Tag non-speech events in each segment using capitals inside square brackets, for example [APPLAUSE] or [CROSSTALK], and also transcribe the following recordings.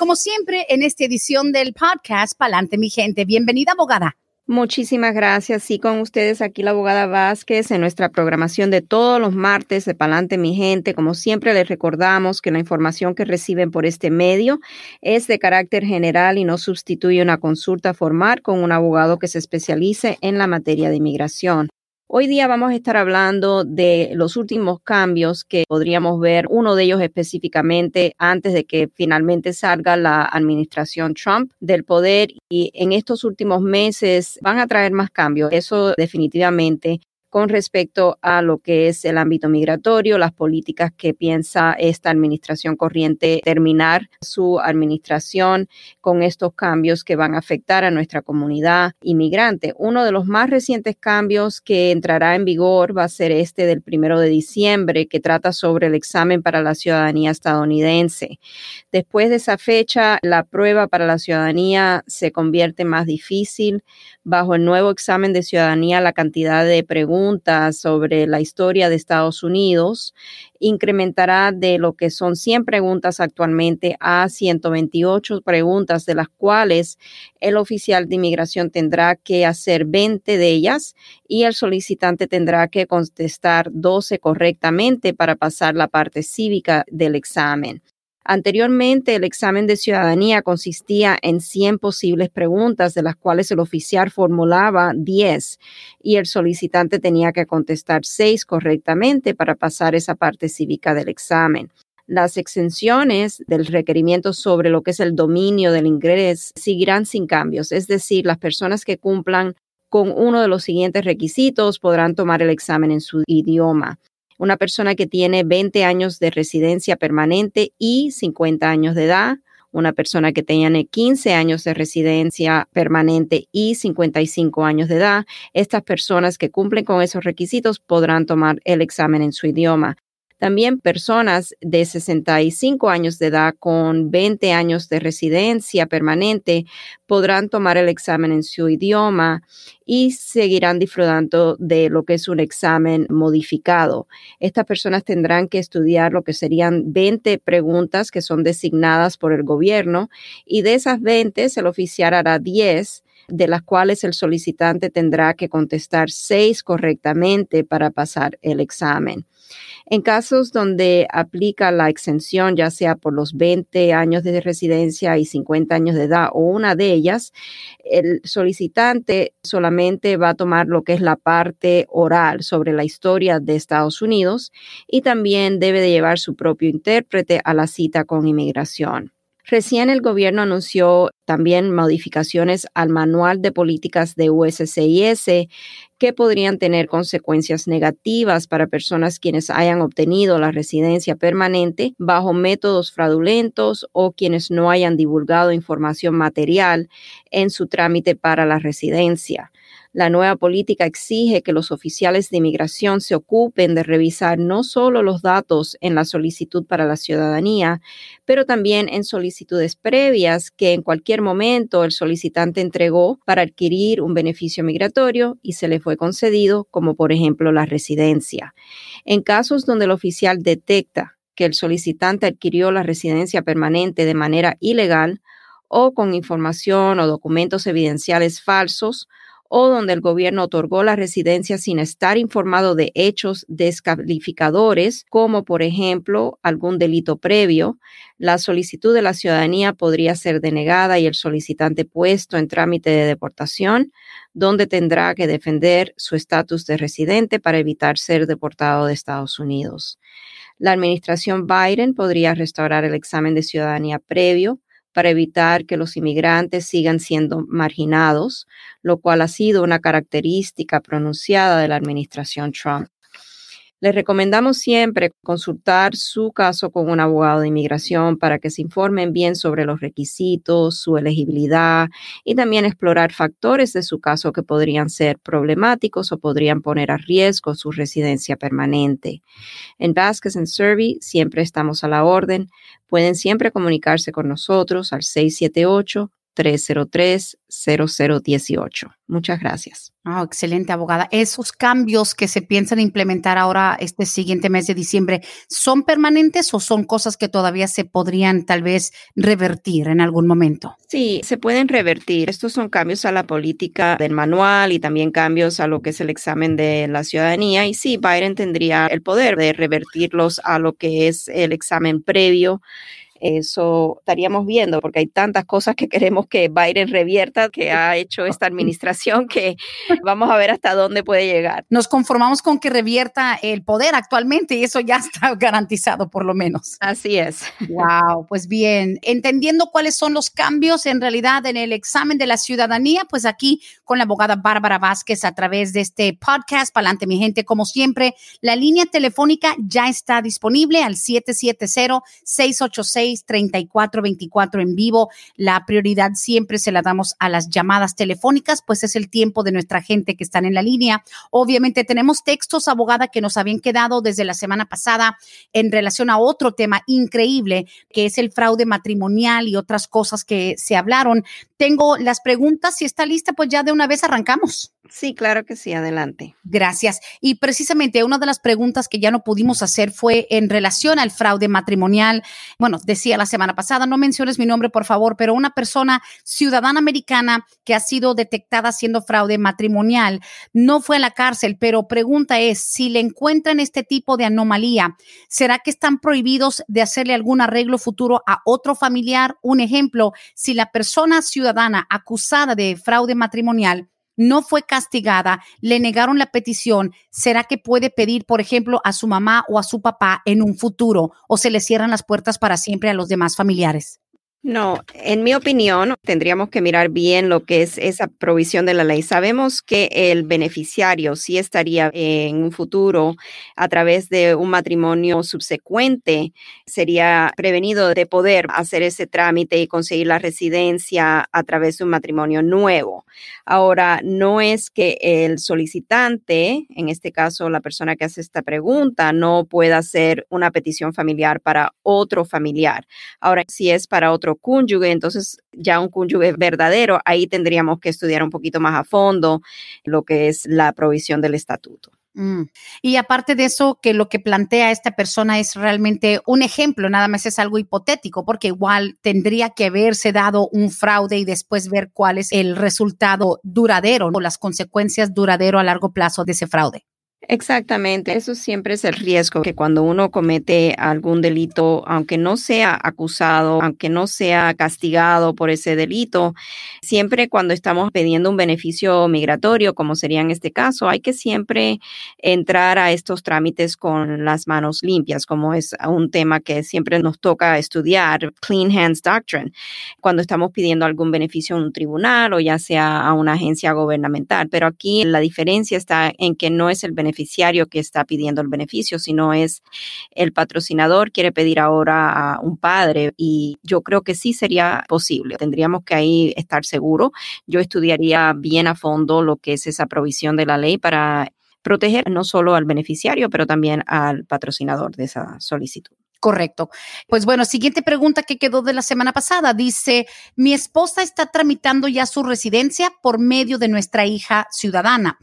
Como siempre en esta edición del podcast Palante mi gente, bienvenida abogada. Muchísimas gracias. Y con ustedes aquí la abogada Vázquez en nuestra programación de todos los martes de Palante mi gente. Como siempre les recordamos que la información que reciben por este medio es de carácter general y no sustituye una consulta formal con un abogado que se especialice en la materia de inmigración. Hoy día vamos a estar hablando de los últimos cambios que podríamos ver, uno de ellos específicamente antes de que finalmente salga la administración Trump del poder y en estos últimos meses van a traer más cambios. Eso definitivamente con respecto a lo que es el ámbito migratorio, las políticas que piensa esta administración corriente terminar su administración con estos cambios que van a afectar a nuestra comunidad inmigrante. Uno de los más recientes cambios que entrará en vigor va a ser este del primero de diciembre, que trata sobre el examen para la ciudadanía estadounidense. Después de esa fecha, la prueba para la ciudadanía se convierte más difícil. Bajo el nuevo examen de ciudadanía, la cantidad de preguntas sobre la historia de Estados Unidos incrementará de lo que son 100 preguntas actualmente a 128 preguntas, de las cuales el oficial de inmigración tendrá que hacer 20 de ellas y el solicitante tendrá que contestar 12 correctamente para pasar la parte cívica del examen. Anteriormente, el examen de ciudadanía consistía en 100 posibles preguntas, de las cuales el oficial formulaba 10 y el solicitante tenía que contestar 6 correctamente para pasar esa parte cívica del examen. Las exenciones del requerimiento sobre lo que es el dominio del inglés seguirán sin cambios, es decir, las personas que cumplan con uno de los siguientes requisitos podrán tomar el examen en su idioma una persona que tiene 20 años de residencia permanente y 50 años de edad, una persona que tiene 15 años de residencia permanente y 55 años de edad. Estas personas que cumplen con esos requisitos podrán tomar el examen en su idioma. También personas de 65 años de edad con 20 años de residencia permanente podrán tomar el examen en su idioma y seguirán disfrutando de lo que es un examen modificado. Estas personas tendrán que estudiar lo que serían 20 preguntas que son designadas por el gobierno y de esas 20 el oficial hará 10 de las cuales el solicitante tendrá que contestar 6 correctamente para pasar el examen. En casos donde aplica la exención, ya sea por los 20 años de residencia y 50 años de edad o una de ellas, el solicitante solamente va a tomar lo que es la parte oral sobre la historia de Estados Unidos y también debe de llevar su propio intérprete a la cita con inmigración. Recién el gobierno anunció también modificaciones al manual de políticas de USCIS que podrían tener consecuencias negativas para personas quienes hayan obtenido la residencia permanente bajo métodos fraudulentos o quienes no hayan divulgado información material en su trámite para la residencia. La nueva política exige que los oficiales de inmigración se ocupen de revisar no solo los datos en la solicitud para la ciudadanía, pero también en solicitudes previas que en cualquier momento el solicitante entregó para adquirir un beneficio migratorio y se le fue concedido, como por ejemplo la residencia. En casos donde el oficial detecta que el solicitante adquirió la residencia permanente de manera ilegal o con información o documentos evidenciales falsos, o donde el gobierno otorgó la residencia sin estar informado de hechos descalificadores, como por ejemplo algún delito previo, la solicitud de la ciudadanía podría ser denegada y el solicitante puesto en trámite de deportación, donde tendrá que defender su estatus de residente para evitar ser deportado de Estados Unidos. La administración Biden podría restaurar el examen de ciudadanía previo, para evitar que los inmigrantes sigan siendo marginados, lo cual ha sido una característica pronunciada de la administración Trump. Les recomendamos siempre consultar su caso con un abogado de inmigración para que se informen bien sobre los requisitos, su elegibilidad y también explorar factores de su caso que podrían ser problemáticos o podrían poner a riesgo su residencia permanente. En Vasquez and Survey siempre estamos a la orden. Pueden siempre comunicarse con nosotros al 678 303-0018. Muchas gracias. Oh, excelente, abogada. Esos cambios que se piensan implementar ahora este siguiente mes de diciembre, ¿son permanentes o son cosas que todavía se podrían tal vez revertir en algún momento? Sí, se pueden revertir. Estos son cambios a la política del manual y también cambios a lo que es el examen de la ciudadanía. Y sí, Biden tendría el poder de revertirlos a lo que es el examen previo eso estaríamos viendo, porque hay tantas cosas que queremos que Biden revierta, que ha hecho esta administración, que vamos a ver hasta dónde puede llegar. Nos conformamos con que revierta el poder actualmente y eso ya está [LAUGHS] garantizado por lo menos. Así es. Wow, pues bien, entendiendo cuáles son los cambios en realidad en el examen de la ciudadanía, pues aquí con la abogada Bárbara Vázquez a través de este podcast, Palante mi gente, como siempre, la línea telefónica ya está disponible al 770 686 3424 en vivo. La prioridad siempre se la damos a las llamadas telefónicas, pues es el tiempo de nuestra gente que están en la línea. Obviamente tenemos textos, abogada, que nos habían quedado desde la semana pasada en relación a otro tema increíble, que es el fraude matrimonial y otras cosas que se hablaron. Tengo las preguntas. Si está lista, pues ya de una vez arrancamos. Sí, claro que sí, adelante. Gracias. Y precisamente una de las preguntas que ya no pudimos hacer fue en relación al fraude matrimonial. Bueno, decía la semana pasada, no menciones mi nombre, por favor, pero una persona ciudadana americana que ha sido detectada haciendo fraude matrimonial no fue a la cárcel, pero pregunta es, si le encuentran este tipo de anomalía, ¿será que están prohibidos de hacerle algún arreglo futuro a otro familiar? Un ejemplo, si la persona ciudadana acusada de fraude matrimonial no fue castigada, le negaron la petición, ¿será que puede pedir, por ejemplo, a su mamá o a su papá en un futuro o se le cierran las puertas para siempre a los demás familiares? No, en mi opinión, tendríamos que mirar bien lo que es esa provisión de la ley. Sabemos que el beneficiario sí estaría en un futuro a través de un matrimonio subsecuente, sería prevenido de poder hacer ese trámite y conseguir la residencia a través de un matrimonio nuevo. Ahora, no es que el solicitante, en este caso la persona que hace esta pregunta, no pueda hacer una petición familiar para otro familiar. Ahora, si es para otro cónyuge, entonces ya un cónyuge verdadero, ahí tendríamos que estudiar un poquito más a fondo lo que es la provisión del estatuto. Mm. Y aparte de eso, que lo que plantea esta persona es realmente un ejemplo, nada más es algo hipotético, porque igual tendría que haberse dado un fraude y después ver cuál es el resultado duradero o las consecuencias duradero a largo plazo de ese fraude. Exactamente, eso siempre es el riesgo que cuando uno comete algún delito, aunque no sea acusado, aunque no sea castigado por ese delito, siempre cuando estamos pidiendo un beneficio migratorio, como sería en este caso, hay que siempre entrar a estos trámites con las manos limpias, como es un tema que siempre nos toca estudiar, Clean Hands Doctrine, cuando estamos pidiendo algún beneficio a un tribunal o ya sea a una agencia gubernamental. Pero aquí la diferencia está en que no es el beneficio beneficiario que está pidiendo el beneficio, sino es el patrocinador quiere pedir ahora a un padre y yo creo que sí sería posible. Tendríamos que ahí estar seguro. Yo estudiaría bien a fondo lo que es esa provisión de la ley para proteger no solo al beneficiario, pero también al patrocinador de esa solicitud. Correcto. Pues bueno, siguiente pregunta que quedó de la semana pasada. Dice, mi esposa está tramitando ya su residencia por medio de nuestra hija ciudadana.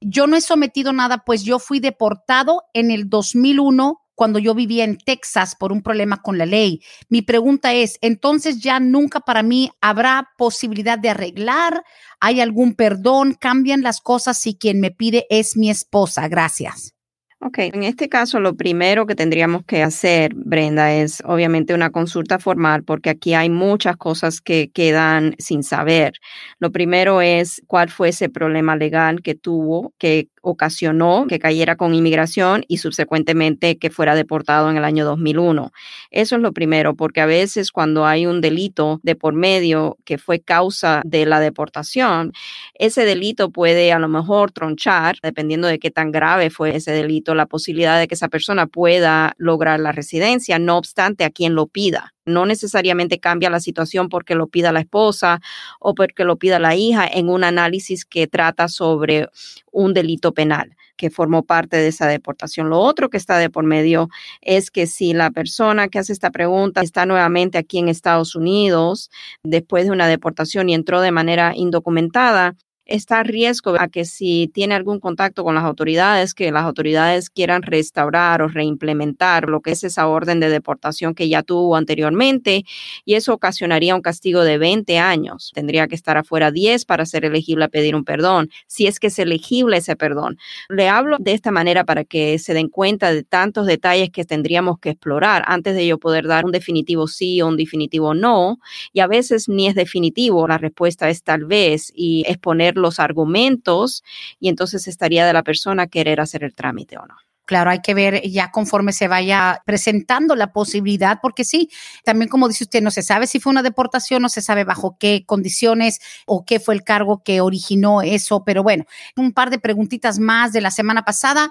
Yo no he sometido nada, pues yo fui deportado en el 2001 cuando yo vivía en Texas por un problema con la ley. Mi pregunta es, entonces ya nunca para mí habrá posibilidad de arreglar, hay algún perdón, cambian las cosas si quien me pide es mi esposa. Gracias. Ok, en este caso lo primero que tendríamos que hacer, Brenda, es obviamente una consulta formal porque aquí hay muchas cosas que quedan sin saber. Lo primero es cuál fue ese problema legal que tuvo, que ocasionó que cayera con inmigración y subsecuentemente que fuera deportado en el año 2001. Eso es lo primero, porque a veces cuando hay un delito de por medio que fue causa de la deportación, ese delito puede a lo mejor tronchar, dependiendo de qué tan grave fue ese delito la posibilidad de que esa persona pueda lograr la residencia, no obstante a quien lo pida. No necesariamente cambia la situación porque lo pida la esposa o porque lo pida la hija en un análisis que trata sobre un delito penal que formó parte de esa deportación. Lo otro que está de por medio es que si la persona que hace esta pregunta está nuevamente aquí en Estados Unidos después de una deportación y entró de manera indocumentada, está a riesgo a que si tiene algún contacto con las autoridades, que las autoridades quieran restaurar o reimplementar lo que es esa orden de deportación que ya tuvo anteriormente y eso ocasionaría un castigo de 20 años. Tendría que estar afuera 10 para ser elegible a pedir un perdón, si es que es elegible ese perdón. Le hablo de esta manera para que se den cuenta de tantos detalles que tendríamos que explorar antes de yo poder dar un definitivo sí o un definitivo no. Y a veces ni es definitivo, la respuesta es tal vez y exponer los argumentos y entonces estaría de la persona querer hacer el trámite o no. Claro, hay que ver ya conforme se vaya presentando la posibilidad, porque sí, también como dice usted, no se sabe si fue una deportación, no se sabe bajo qué condiciones o qué fue el cargo que originó eso, pero bueno, un par de preguntitas más de la semana pasada.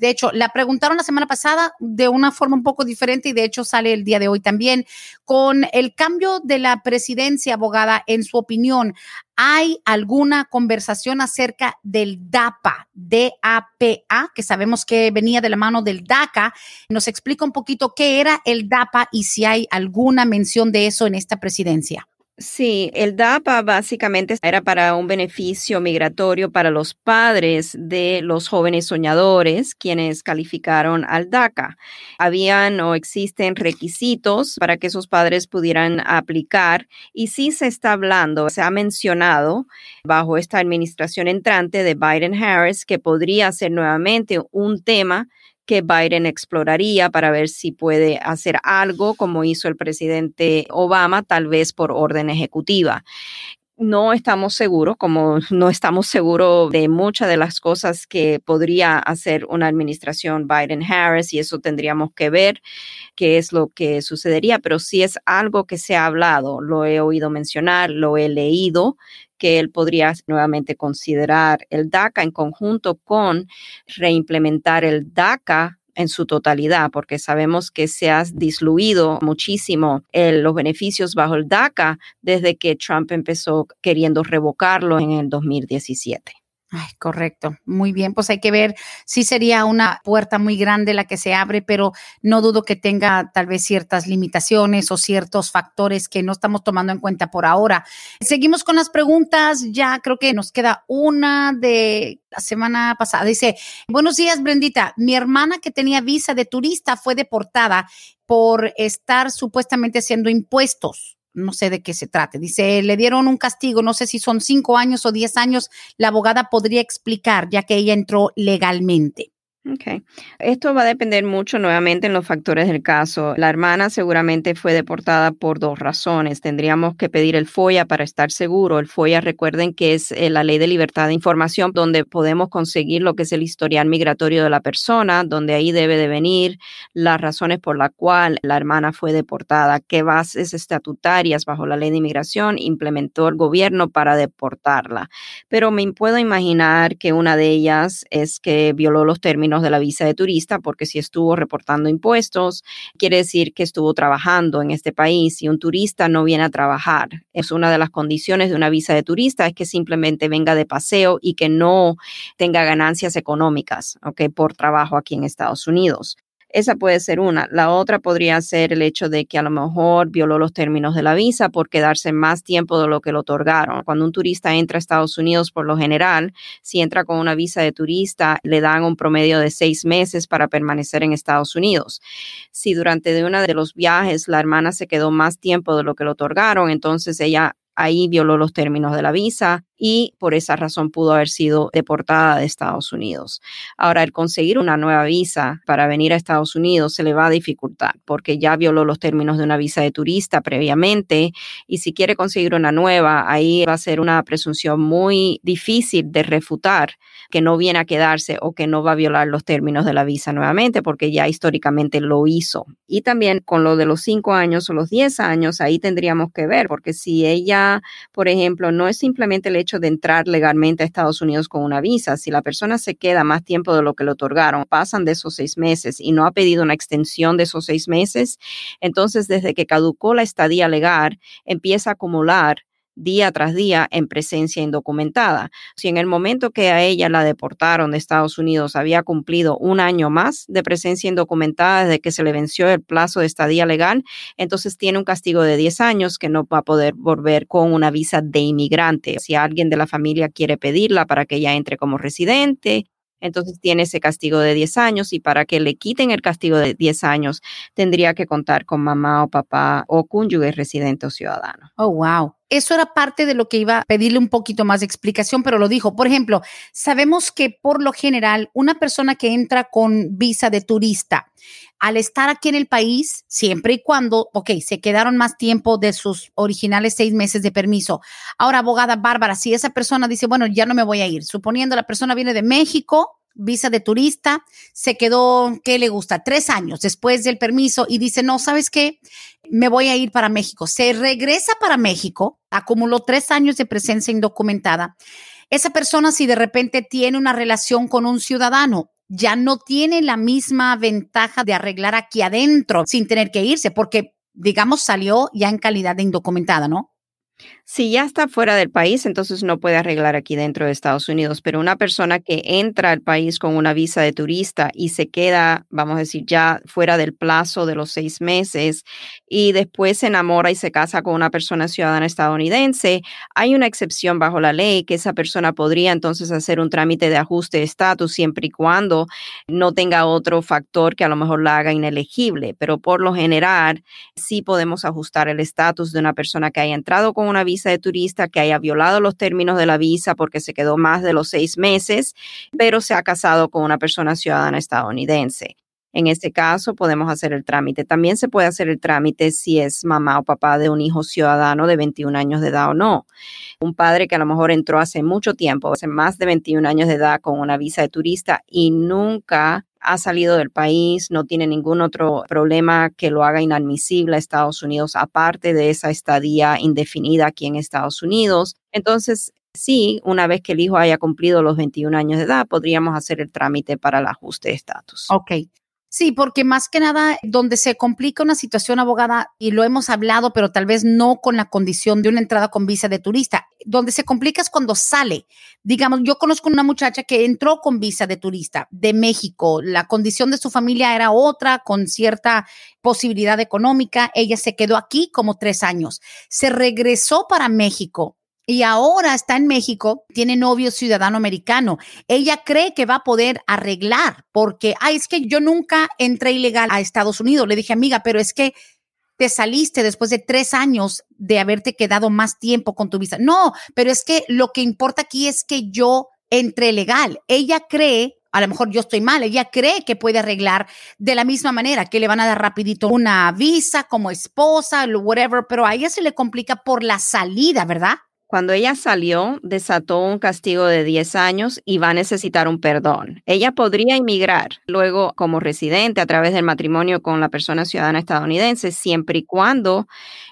De hecho, la preguntaron la semana pasada de una forma un poco diferente y de hecho sale el día de hoy también. Con el cambio de la presidencia, abogada, en su opinión, ¿hay alguna conversación acerca del DAPA, D-A-P-A, que sabemos que venía de la mano del DACA? ¿Nos explica un poquito qué era el DAPA y si hay alguna mención de eso en esta presidencia? Sí, el DAPA básicamente era para un beneficio migratorio para los padres de los jóvenes soñadores quienes calificaron al DACA. Habían o existen requisitos para que esos padres pudieran aplicar y sí se está hablando, se ha mencionado bajo esta administración entrante de Biden-Harris que podría ser nuevamente un tema que Biden exploraría para ver si puede hacer algo como hizo el presidente Obama, tal vez por orden ejecutiva. No estamos seguros, como [LAUGHS] no estamos seguros de muchas de las cosas que podría hacer una administración Biden-Harris y eso tendríamos que ver qué es lo que sucedería, pero sí es algo que se ha hablado, lo he oído mencionar, lo he leído, que él podría nuevamente considerar el DACA en conjunto con reimplementar el DACA en su totalidad, porque sabemos que se ha disluido muchísimo los beneficios bajo el DACA desde que Trump empezó queriendo revocarlo en el 2017. Ay, correcto. Muy bien, pues hay que ver si sería una puerta muy grande la que se abre, pero no dudo que tenga tal vez ciertas limitaciones o ciertos factores que no estamos tomando en cuenta por ahora. Seguimos con las preguntas. Ya creo que nos queda una de la semana pasada. Dice, buenos días, Brendita. Mi hermana que tenía visa de turista fue deportada por estar supuestamente haciendo impuestos no sé de qué se trate. Dice, le dieron un castigo, no sé si son cinco años o diez años, la abogada podría explicar, ya que ella entró legalmente. Ok. Esto va a depender mucho nuevamente en los factores del caso. La hermana seguramente fue deportada por dos razones. Tendríamos que pedir el FOIA para estar seguro. El FOIA, recuerden que es eh, la ley de libertad de información donde podemos conseguir lo que es el historial migratorio de la persona, donde ahí debe de venir las razones por las cuales la hermana fue deportada, qué bases estatutarias bajo la ley de inmigración implementó el gobierno para deportarla. Pero me puedo imaginar que una de ellas es que violó los términos de la visa de turista, porque si estuvo reportando impuestos, quiere decir que estuvo trabajando en este país y un turista no viene a trabajar. Es una de las condiciones de una visa de turista, es que simplemente venga de paseo y que no tenga ganancias económicas, ¿ok? Por trabajo aquí en Estados Unidos. Esa puede ser una. La otra podría ser el hecho de que a lo mejor violó los términos de la visa por quedarse más tiempo de lo que le otorgaron. Cuando un turista entra a Estados Unidos, por lo general, si entra con una visa de turista, le dan un promedio de seis meses para permanecer en Estados Unidos. Si durante uno de los viajes la hermana se quedó más tiempo de lo que le otorgaron, entonces ella ahí violó los términos de la visa y por esa razón pudo haber sido deportada de Estados Unidos. Ahora, el conseguir una nueva visa para venir a Estados Unidos se le va a dificultar porque ya violó los términos de una visa de turista previamente y si quiere conseguir una nueva, ahí va a ser una presunción muy difícil de refutar que no viene a quedarse o que no va a violar los términos de la visa nuevamente porque ya históricamente lo hizo. Y también con lo de los cinco años o los diez años, ahí tendríamos que ver porque si ella por ejemplo, no es simplemente el hecho de entrar legalmente a Estados Unidos con una visa. Si la persona se queda más tiempo de lo que le otorgaron, pasan de esos seis meses y no ha pedido una extensión de esos seis meses, entonces desde que caducó la estadía legal, empieza a acumular día tras día en presencia indocumentada. Si en el momento que a ella la deportaron de Estados Unidos había cumplido un año más de presencia indocumentada desde que se le venció el plazo de estadía legal, entonces tiene un castigo de 10 años que no va a poder volver con una visa de inmigrante. Si alguien de la familia quiere pedirla para que ella entre como residente, entonces tiene ese castigo de 10 años y para que le quiten el castigo de 10 años tendría que contar con mamá o papá o cónyuge residente o ciudadano. Oh, wow. Eso era parte de lo que iba a pedirle un poquito más de explicación, pero lo dijo. Por ejemplo, sabemos que por lo general una persona que entra con visa de turista, al estar aquí en el país, siempre y cuando, ok, se quedaron más tiempo de sus originales seis meses de permiso. Ahora, abogada Bárbara, si esa persona dice, bueno, ya no me voy a ir, suponiendo la persona viene de México, visa de turista, se quedó, ¿qué le gusta? Tres años después del permiso y dice, no, ¿sabes qué? Me voy a ir para México. Se regresa para México, acumuló tres años de presencia indocumentada. Esa persona, si de repente tiene una relación con un ciudadano, ya no tiene la misma ventaja de arreglar aquí adentro sin tener que irse, porque, digamos, salió ya en calidad de indocumentada, ¿no? Si ya está fuera del país, entonces no puede arreglar aquí dentro de Estados Unidos, pero una persona que entra al país con una visa de turista y se queda, vamos a decir, ya fuera del plazo de los seis meses y después se enamora y se casa con una persona ciudadana estadounidense, hay una excepción bajo la ley que esa persona podría entonces hacer un trámite de ajuste de estatus siempre y cuando no tenga otro factor que a lo mejor la haga inelegible, pero por lo general sí podemos ajustar el estatus de una persona que haya entrado con una visa de turista, que haya violado los términos de la visa porque se quedó más de los seis meses, pero se ha casado con una persona ciudadana estadounidense. En este caso podemos hacer el trámite. También se puede hacer el trámite si es mamá o papá de un hijo ciudadano de 21 años de edad o no. Un padre que a lo mejor entró hace mucho tiempo, hace más de 21 años de edad con una visa de turista y nunca ha salido del país, no tiene ningún otro problema que lo haga inadmisible a Estados Unidos, aparte de esa estadía indefinida aquí en Estados Unidos. Entonces, sí, una vez que el hijo haya cumplido los 21 años de edad, podríamos hacer el trámite para el ajuste de estatus. Ok. Sí, porque más que nada, donde se complica una situación abogada, y lo hemos hablado, pero tal vez no con la condición de una entrada con visa de turista, donde se complica es cuando sale. Digamos, yo conozco una muchacha que entró con visa de turista de México, la condición de su familia era otra, con cierta posibilidad económica, ella se quedó aquí como tres años, se regresó para México y ahora está en México, tiene novio ciudadano americano. Ella cree que va a poder arreglar porque, ay, es que yo nunca entré ilegal a Estados Unidos. Le dije, amiga, pero es que te saliste después de tres años de haberte quedado más tiempo con tu visa. No, pero es que lo que importa aquí es que yo entré legal. Ella cree a lo mejor yo estoy mal, ella cree que puede arreglar de la misma manera, que le van a dar rapidito una visa como esposa, whatever, pero a ella se le complica por la salida, ¿verdad? Cuando ella salió, desató un castigo de 10 años y va a necesitar un perdón. Ella podría emigrar luego como residente a través del matrimonio con la persona ciudadana estadounidense, siempre y cuando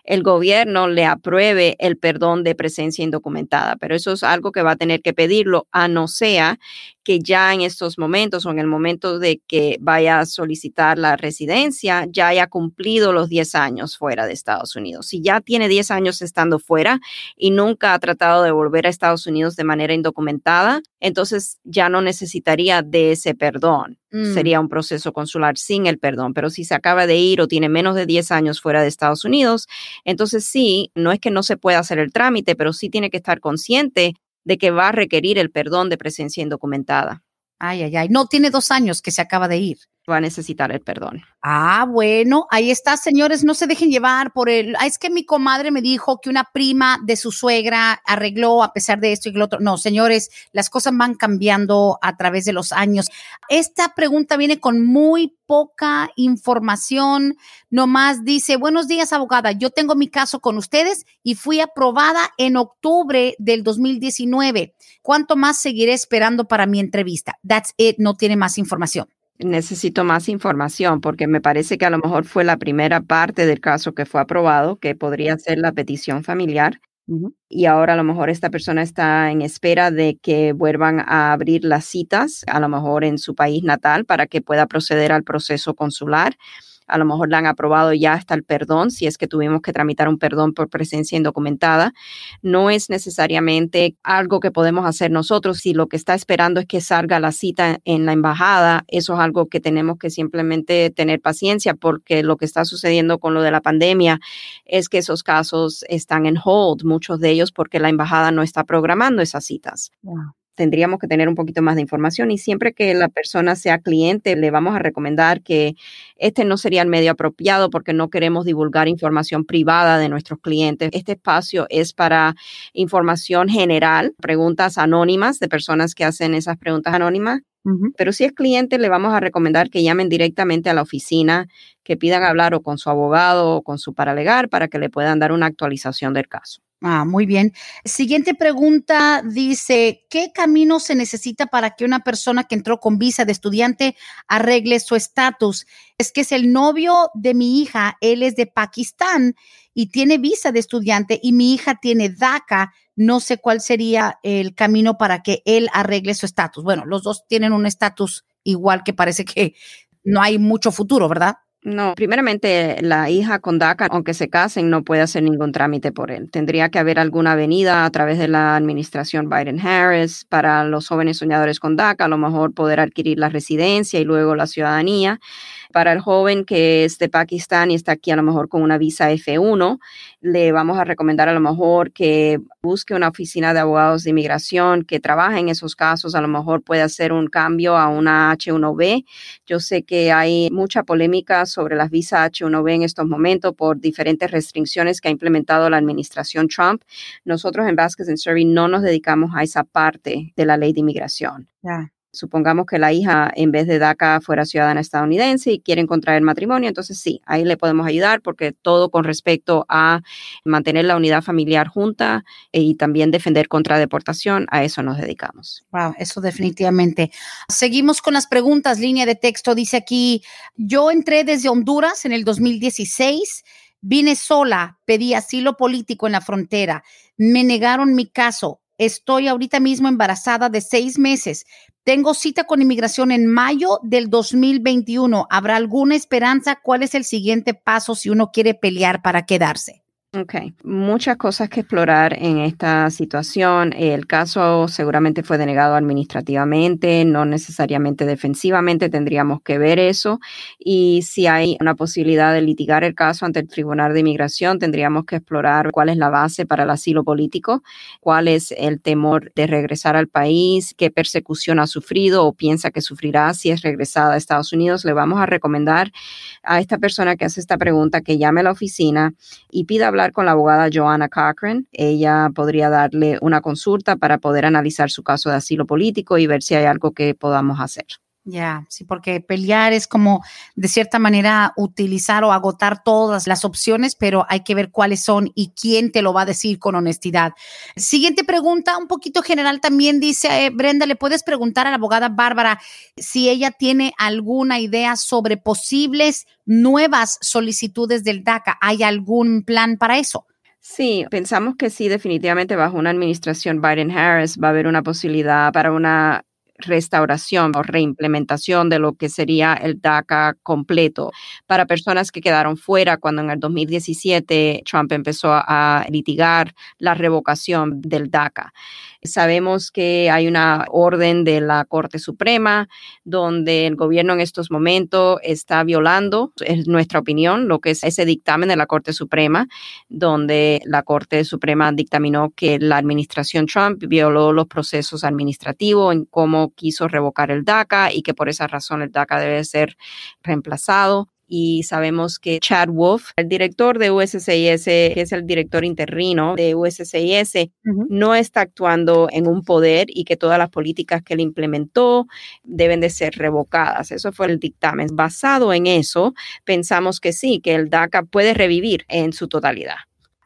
el gobierno le apruebe el perdón de presencia indocumentada. Pero eso es algo que va a tener que pedirlo, a no sea que ya en estos momentos o en el momento de que vaya a solicitar la residencia, ya haya cumplido los 10 años fuera de Estados Unidos. Si ya tiene 10 años estando fuera y nunca ha tratado de volver a Estados Unidos de manera indocumentada, entonces ya no necesitaría de ese perdón. Mm. Sería un proceso consular sin el perdón. Pero si se acaba de ir o tiene menos de 10 años fuera de Estados Unidos, entonces sí, no es que no se pueda hacer el trámite, pero sí tiene que estar consciente de que va a requerir el perdón de presencia indocumentada. Ay, ay, ay. No tiene dos años que se acaba de ir va a necesitar el perdón. Ah, bueno, ahí está, señores, no se dejen llevar por el, ah, es que mi comadre me dijo que una prima de su suegra arregló a pesar de esto y lo otro. No, señores, las cosas van cambiando a través de los años. Esta pregunta viene con muy poca información, nomás dice, buenos días, abogada, yo tengo mi caso con ustedes y fui aprobada en octubre del 2019. ¿Cuánto más seguiré esperando para mi entrevista? That's it, no tiene más información necesito más información porque me parece que a lo mejor fue la primera parte del caso que fue aprobado, que podría ser la petición familiar. Y ahora a lo mejor esta persona está en espera de que vuelvan a abrir las citas, a lo mejor en su país natal, para que pueda proceder al proceso consular a lo mejor le han aprobado ya hasta el perdón, si es que tuvimos que tramitar un perdón por presencia indocumentada. No es necesariamente algo que podemos hacer nosotros. Si lo que está esperando es que salga la cita en la embajada, eso es algo que tenemos que simplemente tener paciencia porque lo que está sucediendo con lo de la pandemia es que esos casos están en hold, muchos de ellos porque la embajada no está programando esas citas tendríamos que tener un poquito más de información y siempre que la persona sea cliente, le vamos a recomendar que este no sería el medio apropiado porque no queremos divulgar información privada de nuestros clientes. Este espacio es para información general, preguntas anónimas de personas que hacen esas preguntas anónimas. Pero si es cliente, le vamos a recomendar que llamen directamente a la oficina, que pidan hablar o con su abogado o con su paralegal para que le puedan dar una actualización del caso. Ah, muy bien. Siguiente pregunta dice, ¿qué camino se necesita para que una persona que entró con visa de estudiante arregle su estatus? Es que es el novio de mi hija, él es de Pakistán y tiene visa de estudiante y mi hija tiene DACA. No sé cuál sería el camino para que él arregle su estatus. Bueno, los dos tienen un estatus igual que parece que no hay mucho futuro, ¿verdad? No, primeramente la hija con DACA, aunque se casen, no puede hacer ningún trámite por él. Tendría que haber alguna avenida a través de la administración Biden-Harris para los jóvenes soñadores con DACA, a lo mejor poder adquirir la residencia y luego la ciudadanía para el joven que es de Pakistán y está aquí a lo mejor con una visa F1, le vamos a recomendar a lo mejor que busque una oficina de abogados de inmigración que trabaje en esos casos, a lo mejor puede hacer un cambio a una H1B. Yo sé que hay mucha polémica sobre las visas H1B en estos momentos por diferentes restricciones que ha implementado la administración Trump. Nosotros en Vasquez and Survey no nos dedicamos a esa parte de la ley de inmigración. Supongamos que la hija en vez de DACA fuera ciudadana estadounidense y quiere contraer matrimonio, entonces sí, ahí le podemos ayudar porque todo con respecto a mantener la unidad familiar junta y también defender contra deportación, a eso nos dedicamos. Wow, eso definitivamente. Seguimos con las preguntas, línea de texto dice aquí, yo entré desde Honduras en el 2016. Vine sola, pedí asilo político en la frontera, me negaron mi caso, Estoy ahorita mismo embarazada de seis meses. Tengo cita con inmigración en mayo del 2021. ¿Habrá alguna esperanza? ¿Cuál es el siguiente paso si uno quiere pelear para quedarse? Ok, muchas cosas que explorar en esta situación. El caso seguramente fue denegado administrativamente, no necesariamente defensivamente, tendríamos que ver eso. Y si hay una posibilidad de litigar el caso ante el Tribunal de Inmigración, tendríamos que explorar cuál es la base para el asilo político, cuál es el temor de regresar al país, qué persecución ha sufrido o piensa que sufrirá si es regresada a Estados Unidos. Le vamos a recomendar a esta persona que hace esta pregunta que llame a la oficina y pida hablar con la abogada Joanna Cochran. Ella podría darle una consulta para poder analizar su caso de asilo político y ver si hay algo que podamos hacer. Ya, sí, porque pelear es como de cierta manera utilizar o agotar todas las opciones, pero hay que ver cuáles son y quién te lo va a decir con honestidad. Siguiente pregunta, un poquito general también dice, eh, Brenda, ¿le puedes preguntar a la abogada Bárbara si ella tiene alguna idea sobre posibles nuevas solicitudes del DACA? ¿Hay algún plan para eso? Sí, pensamos que sí, definitivamente bajo una administración Biden-Harris va a haber una posibilidad para una restauración o reimplementación de lo que sería el DACA completo para personas que quedaron fuera cuando en el 2017 Trump empezó a litigar la revocación del DACA. Sabemos que hay una orden de la Corte Suprema donde el gobierno en estos momentos está violando, es nuestra opinión, lo que es ese dictamen de la Corte Suprema, donde la Corte Suprema dictaminó que la administración Trump violó los procesos administrativos en cómo quiso revocar el DACA y que por esa razón el DACA debe ser reemplazado y sabemos que Chad Wolf, el director de USCIS, que es el director interino de USCIS, no está actuando en un poder y que todas las políticas que él implementó deben de ser revocadas. Eso fue el dictamen. Basado en eso, pensamos que sí, que el DACA puede revivir en su totalidad.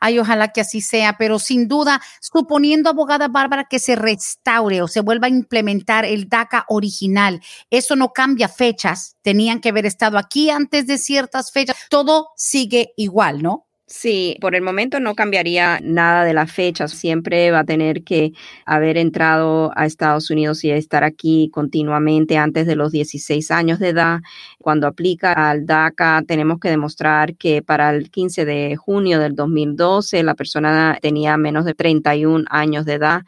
Ay, ojalá que así sea, pero sin duda, suponiendo, abogada Bárbara, que se restaure o se vuelva a implementar el DACA original, eso no cambia fechas, tenían que haber estado aquí antes de ciertas fechas, todo sigue igual, ¿no? Sí, por el momento no cambiaría nada de la fecha. Siempre va a tener que haber entrado a Estados Unidos y estar aquí continuamente antes de los 16 años de edad. Cuando aplica al DACA, tenemos que demostrar que para el 15 de junio del 2012 la persona tenía menos de 31 años de edad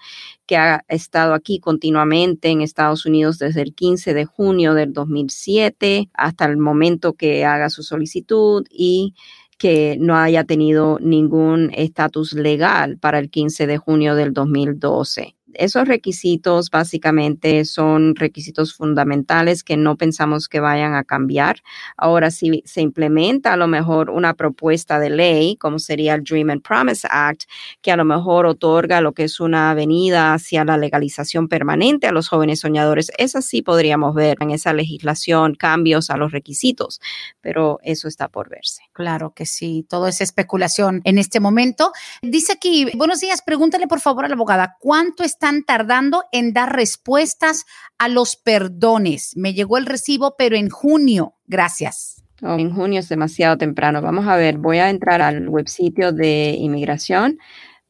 que ha estado aquí continuamente en Estados Unidos desde el 15 de junio del 2007 hasta el momento que haga su solicitud y que no haya tenido ningún estatus legal para el 15 de junio del 2012 esos requisitos básicamente son requisitos fundamentales que no pensamos que vayan a cambiar. Ahora, si se implementa a lo mejor una propuesta de ley, como sería el Dream and Promise Act, que a lo mejor otorga lo que es una avenida hacia la legalización permanente a los jóvenes soñadores, esa sí podríamos ver en esa legislación cambios a los requisitos, pero eso está por verse. Claro que sí, todo es especulación en este momento. Dice aquí, buenos días, pregúntale por favor a la abogada, ¿cuánto está están tardando en dar respuestas a los perdones. Me llegó el recibo, pero en junio. Gracias. Oh, en junio es demasiado temprano. Vamos a ver, voy a entrar al websitio de inmigración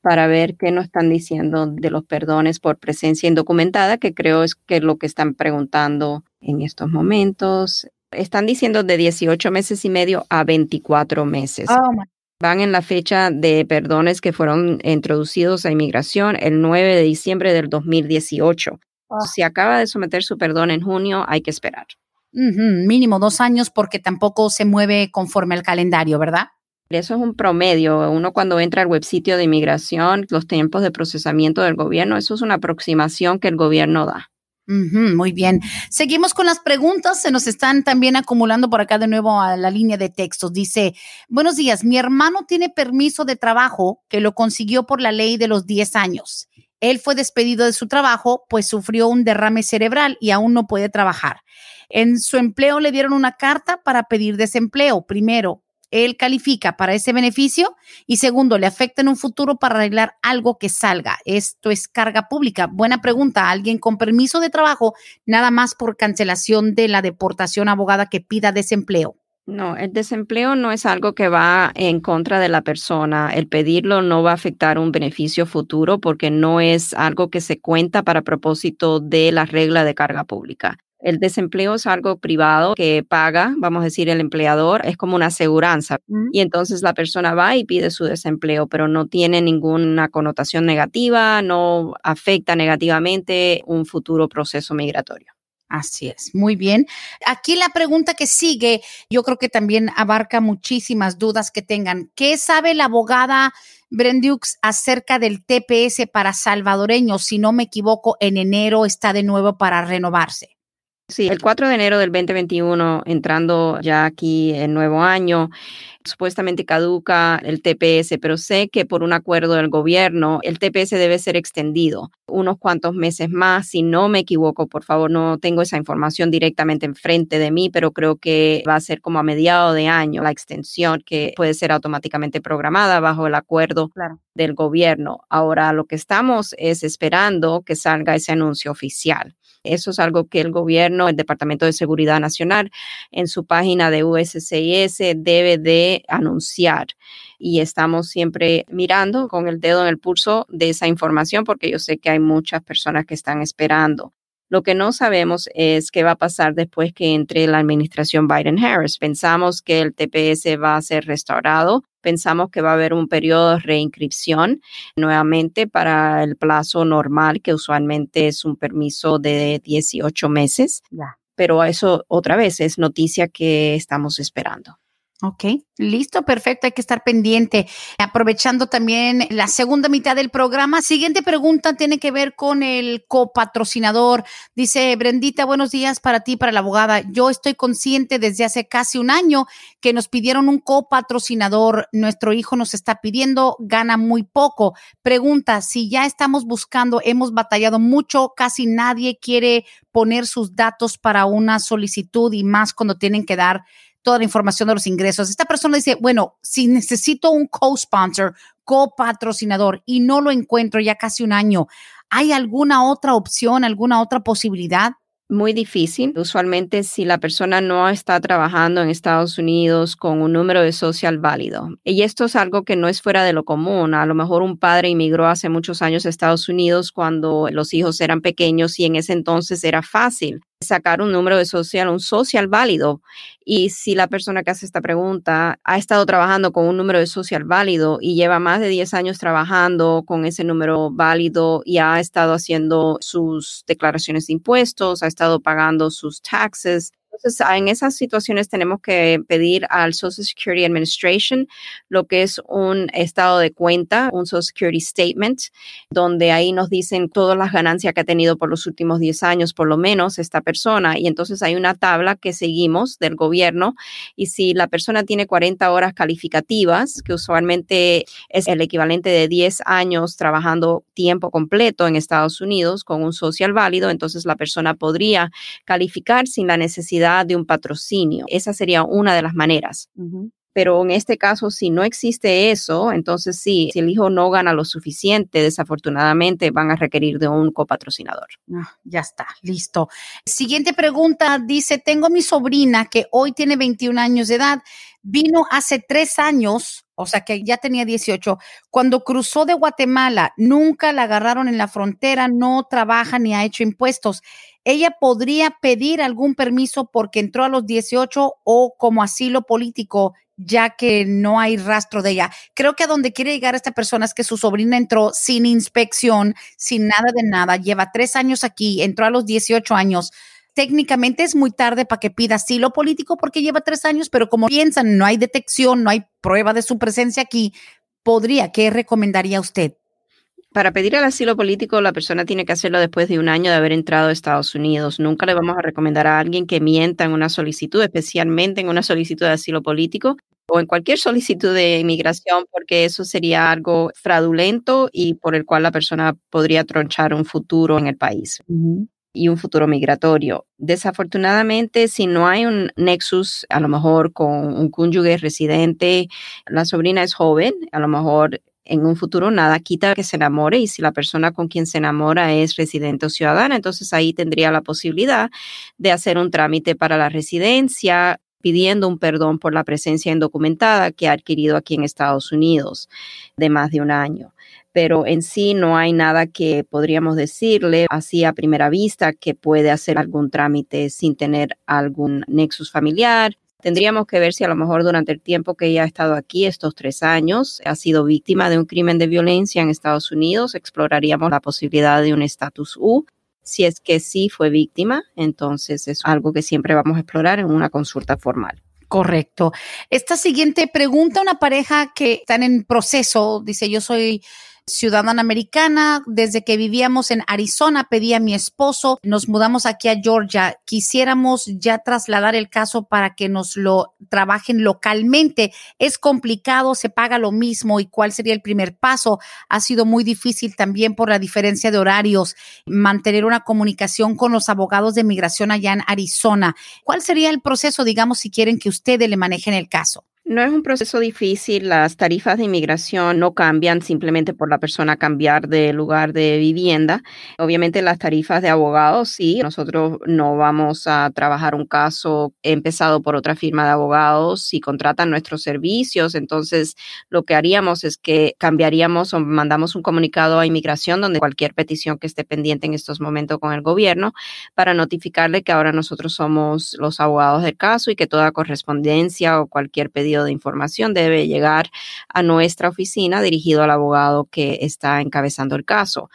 para ver qué nos están diciendo de los perdones por presencia indocumentada, que creo es que es lo que están preguntando en estos momentos. Están diciendo de 18 meses y medio a 24 meses. Oh, van en la fecha de perdones que fueron introducidos a inmigración el 9 de diciembre del 2018. Ah. Si acaba de someter su perdón en junio, hay que esperar. Mínimo dos años porque tampoco se mueve conforme al calendario, ¿verdad? Eso es un promedio. Uno cuando entra al websitio de inmigración, los tiempos de procesamiento del gobierno, eso es una aproximación que el gobierno da muy bien. Seguimos con las preguntas. Se nos están también acumulando por acá de nuevo a la línea de textos. Dice, buenos días, mi hermano tiene permiso de trabajo que lo consiguió por la ley de los 10 años. Él fue despedido de su trabajo, pues sufrió un derrame cerebral y aún no puede trabajar. En su empleo le dieron una carta para pedir desempleo. Primero, él califica para ese beneficio y segundo, le afecta en un futuro para arreglar algo que salga. Esto es carga pública. Buena pregunta. Alguien con permiso de trabajo, nada más por cancelación de la deportación abogada que pida desempleo. No, el desempleo no es algo que va en contra de la persona. El pedirlo no va a afectar un beneficio futuro porque no es algo que se cuenta para propósito de la regla de carga pública. El desempleo es algo privado que paga, vamos a decir, el empleador, es como una aseguranza. Y entonces la persona va y pide su desempleo, pero no tiene ninguna connotación negativa, no afecta negativamente un futuro proceso migratorio. Así es, muy bien. Aquí la pregunta que sigue, yo creo que también abarca muchísimas dudas que tengan. ¿Qué sabe la abogada Brendux acerca del TPS para salvadoreños? Si no me equivoco, en enero está de nuevo para renovarse. Sí, el 4 de enero del 2021, entrando ya aquí el nuevo año, supuestamente caduca el TPS, pero sé que por un acuerdo del gobierno el TPS debe ser extendido unos cuantos meses más, si no me equivoco, por favor, no tengo esa información directamente enfrente de mí, pero creo que va a ser como a mediado de año la extensión que puede ser automáticamente programada bajo el acuerdo del gobierno. Ahora lo que estamos es esperando que salga ese anuncio oficial. Eso es algo que el gobierno, el Departamento de Seguridad Nacional, en su página de USCIS debe de anunciar. Y estamos siempre mirando con el dedo en el pulso de esa información porque yo sé que hay muchas personas que están esperando. Lo que no sabemos es qué va a pasar después que entre la administración Biden-Harris. Pensamos que el TPS va a ser restaurado. Pensamos que va a haber un periodo de reinscripción nuevamente para el plazo normal, que usualmente es un permiso de 18 meses. Pero eso otra vez es noticia que estamos esperando. Ok, listo, perfecto, hay que estar pendiente. Aprovechando también la segunda mitad del programa, siguiente pregunta tiene que ver con el copatrocinador. Dice Brendita, buenos días para ti, para la abogada. Yo estoy consciente desde hace casi un año que nos pidieron un copatrocinador. Nuestro hijo nos está pidiendo, gana muy poco. Pregunta, si ya estamos buscando, hemos batallado mucho, casi nadie quiere poner sus datos para una solicitud y más cuando tienen que dar toda la información de los ingresos. Esta persona dice, bueno, si necesito un co-sponsor, copatrocinador y no lo encuentro ya casi un año, ¿hay alguna otra opción, alguna otra posibilidad? muy difícil. Usualmente si la persona no está trabajando en Estados Unidos con un número de social válido. Y esto es algo que no es fuera de lo común. A lo mejor un padre inmigró hace muchos años a Estados Unidos cuando los hijos eran pequeños y en ese entonces era fácil sacar un número de social, un social válido. Y si la persona que hace esta pregunta ha estado trabajando con un número de social válido y lleva más de 10 años trabajando con ese número válido y ha estado haciendo sus declaraciones de impuestos, ha estado pagando sus taxes, entonces, en esas situaciones tenemos que pedir al Social Security Administration lo que es un estado de cuenta, un Social Security Statement, donde ahí nos dicen todas las ganancias que ha tenido por los últimos 10 años, por lo menos, esta persona. Y entonces hay una tabla que seguimos del gobierno. Y si la persona tiene 40 horas calificativas, que usualmente es el equivalente de 10 años trabajando tiempo completo en Estados Unidos con un social válido, entonces la persona podría calificar sin la necesidad de un patrocinio. Esa sería una de las maneras. Pero en este caso, si no existe eso, entonces sí, si el hijo no gana lo suficiente, desafortunadamente van a requerir de un copatrocinador. Ah, ya está, listo. Siguiente pregunta, dice, tengo mi sobrina que hoy tiene 21 años de edad, vino hace tres años, o sea que ya tenía 18, cuando cruzó de Guatemala, nunca la agarraron en la frontera, no trabaja ni ha hecho impuestos ella podría pedir algún permiso porque entró a los 18 o como asilo político, ya que no hay rastro de ella. Creo que a donde quiere llegar esta persona es que su sobrina entró sin inspección, sin nada de nada, lleva tres años aquí, entró a los 18 años. Técnicamente es muy tarde para que pida asilo político porque lleva tres años, pero como piensan, no hay detección, no hay prueba de su presencia aquí, podría, ¿qué recomendaría usted? Para pedir el asilo político, la persona tiene que hacerlo después de un año de haber entrado a Estados Unidos. Nunca le vamos a recomendar a alguien que mienta en una solicitud, especialmente en una solicitud de asilo político o en cualquier solicitud de inmigración, porque eso sería algo fraudulento y por el cual la persona podría tronchar un futuro en el país. Y un futuro migratorio. Desafortunadamente, si no hay un nexus, a lo mejor con un cónyuge residente, la sobrina es joven, a lo mejor en un futuro nada quita que se enamore y si la persona con quien se enamora es residente o ciudadana, entonces ahí tendría la posibilidad de hacer un trámite para la residencia pidiendo un perdón por la presencia indocumentada que ha adquirido aquí en Estados Unidos de más de un año. Pero en sí no hay nada que podríamos decirle así a primera vista que puede hacer algún trámite sin tener algún nexus familiar Tendríamos que ver si a lo mejor durante el tiempo que ella ha estado aquí, estos tres años, ha sido víctima de un crimen de violencia en Estados Unidos. Exploraríamos la posibilidad de un estatus U. Si es que sí fue víctima, entonces es algo que siempre vamos a explorar en una consulta formal. Correcto. Esta siguiente pregunta, una pareja que están en proceso, dice, yo soy ciudadana americana. Desde que vivíamos en Arizona, pedí a mi esposo, nos mudamos aquí a Georgia. Quisiéramos ya trasladar el caso para que nos lo trabajen localmente. Es complicado, se paga lo mismo y cuál sería el primer paso. Ha sido muy difícil también por la diferencia de horarios mantener una comunicación con los abogados de migración allá en Arizona. ¿Cuál sería el proceso, digamos, si quieren que ustedes le manejen el caso? No es un proceso difícil, las tarifas de inmigración no cambian simplemente por la persona cambiar de lugar de vivienda. Obviamente las tarifas de abogados sí, nosotros no vamos a trabajar un caso empezado por otra firma de abogados si contratan nuestros servicios, entonces lo que haríamos es que cambiaríamos o mandamos un comunicado a inmigración donde cualquier petición que esté pendiente en estos momentos con el gobierno para notificarle que ahora nosotros somos los abogados del caso y que toda correspondencia o cualquier pedido de información debe llegar a nuestra oficina dirigido al abogado que está encabezando el caso.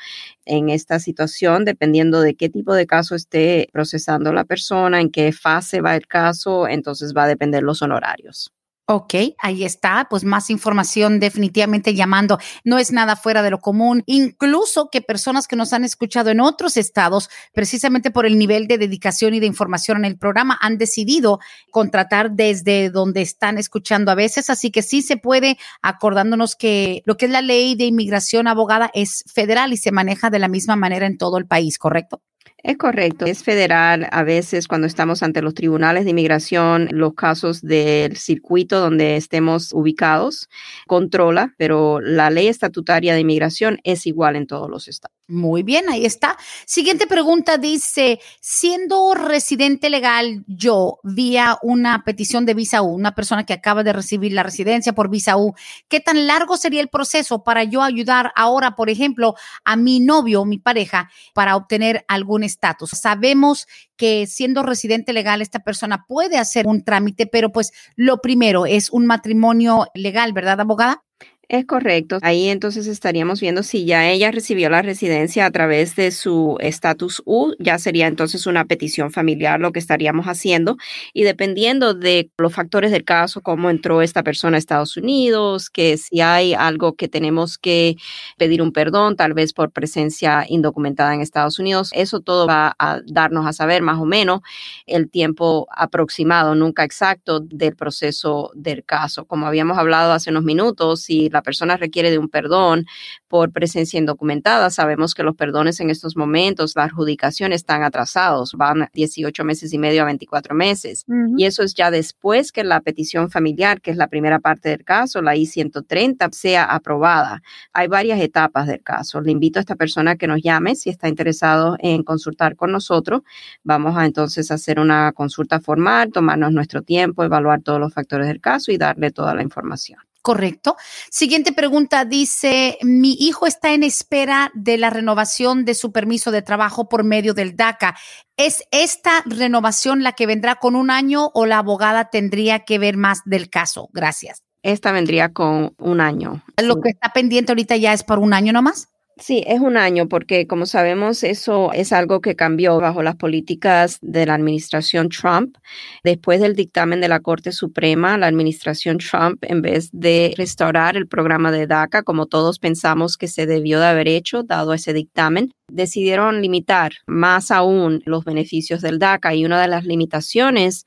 En esta situación, dependiendo de qué tipo de caso esté procesando la persona, en qué fase va el caso, entonces va a depender los honorarios. Ok, ahí está, pues más información definitivamente llamando. No es nada fuera de lo común, incluso que personas que nos han escuchado en otros estados, precisamente por el nivel de dedicación y de información en el programa, han decidido contratar desde donde están escuchando a veces. Así que sí se puede, acordándonos que lo que es la ley de inmigración abogada es federal y se maneja de la misma manera en todo el país, ¿correcto? Es correcto, es federal. A veces cuando estamos ante los tribunales de inmigración, los casos del circuito donde estemos ubicados controla, pero la ley estatutaria de inmigración es igual en todos los estados. Muy bien, ahí está. Siguiente pregunta dice, siendo residente legal yo vía una petición de visa U, una persona que acaba de recibir la residencia por visa U, ¿qué tan largo sería el proceso para yo ayudar ahora, por ejemplo, a mi novio o mi pareja para obtener algún estatus? Sabemos que siendo residente legal esta persona puede hacer un trámite, pero pues lo primero es un matrimonio legal, ¿verdad, abogada? Es correcto. Ahí entonces estaríamos viendo si ya ella recibió la residencia a través de su estatus U, ya sería entonces una petición familiar lo que estaríamos haciendo. Y dependiendo de los factores del caso, cómo entró esta persona a Estados Unidos, que si hay algo que tenemos que pedir un perdón, tal vez por presencia indocumentada en Estados Unidos, eso todo va a darnos a saber más o menos el tiempo aproximado, nunca exacto, del proceso del caso. Como habíamos hablado hace unos minutos, si la persona requiere de un perdón por presencia indocumentada, sabemos que los perdones en estos momentos, la adjudicación están atrasados, van 18 meses y medio a 24 meses. Y eso es ya después que la petición familiar, que es la primera parte del caso, la I-130, sea aprobada. Hay varias etapas del caso. Le invito a esta persona que nos llame si está interesado en consultar con nosotros. Vamos a entonces hacer una consulta formal, tomarnos nuestro tiempo, evaluar todos los factores del caso y darle toda la información. Correcto. Siguiente pregunta dice, mi hijo está en espera de la renovación de su permiso de trabajo por medio del DACA. ¿Es esta renovación la que vendrá con un año o la abogada tendría que ver más del caso? Gracias. Esta vendría con un año. Lo que está pendiente ahorita ya es por un año nomás. Sí, es un año porque como sabemos eso es algo que cambió bajo las políticas de la administración Trump. Después del dictamen de la Corte Suprema, la administración Trump, en vez de restaurar el programa de DACA, como todos pensamos que se debió de haber hecho, dado ese dictamen, decidieron limitar más aún los beneficios del DACA y una de las limitaciones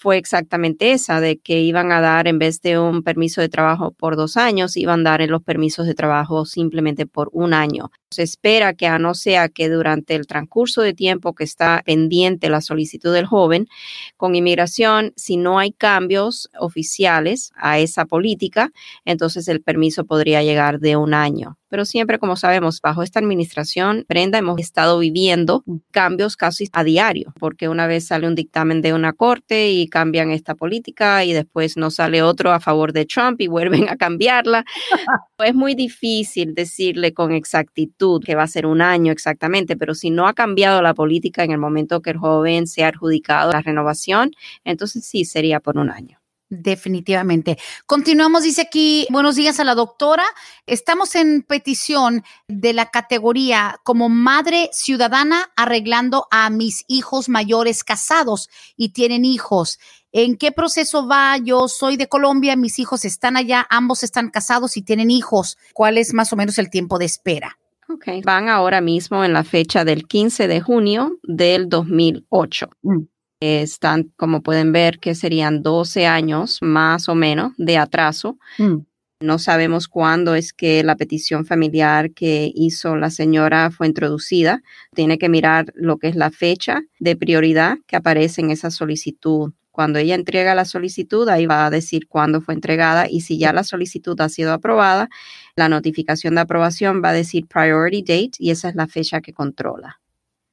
fue exactamente esa, de que iban a dar, en vez de un permiso de trabajo por dos años, iban a dar los permisos de trabajo simplemente por un año. Se espera que a no sea que durante el transcurso de tiempo que está pendiente la solicitud del joven con inmigración, si no hay cambios oficiales a esa política, entonces el permiso podría llegar de un año. Pero siempre, como sabemos, bajo esta administración, Brenda, hemos estado viviendo cambios casi a diario, porque una vez sale un dictamen de una corte y cambian esta política y después no sale otro a favor de Trump y [LAUGHS] vuelven a cambiarla. [LAUGHS] es muy difícil decirle con exactitud que va a ser un año exactamente, pero si no ha cambiado la política en el momento que el joven se ha adjudicado la renovación, entonces sí sería por un año. Definitivamente. Continuamos, dice aquí, buenos días a la doctora. Estamos en petición de la categoría como madre ciudadana arreglando a mis hijos mayores casados y tienen hijos. ¿En qué proceso va? Yo soy de Colombia, mis hijos están allá, ambos están casados y tienen hijos. ¿Cuál es más o menos el tiempo de espera? Okay. Van ahora mismo en la fecha del 15 de junio del 2008. Mm. Están, como pueden ver, que serían 12 años más o menos de atraso. Mm. No sabemos cuándo es que la petición familiar que hizo la señora fue introducida. Tiene que mirar lo que es la fecha de prioridad que aparece en esa solicitud cuando ella entrega la solicitud, ahí va a decir cuándo fue entregada y si ya la solicitud ha sido aprobada, la notificación de aprobación va a decir priority date y esa es la fecha que controla.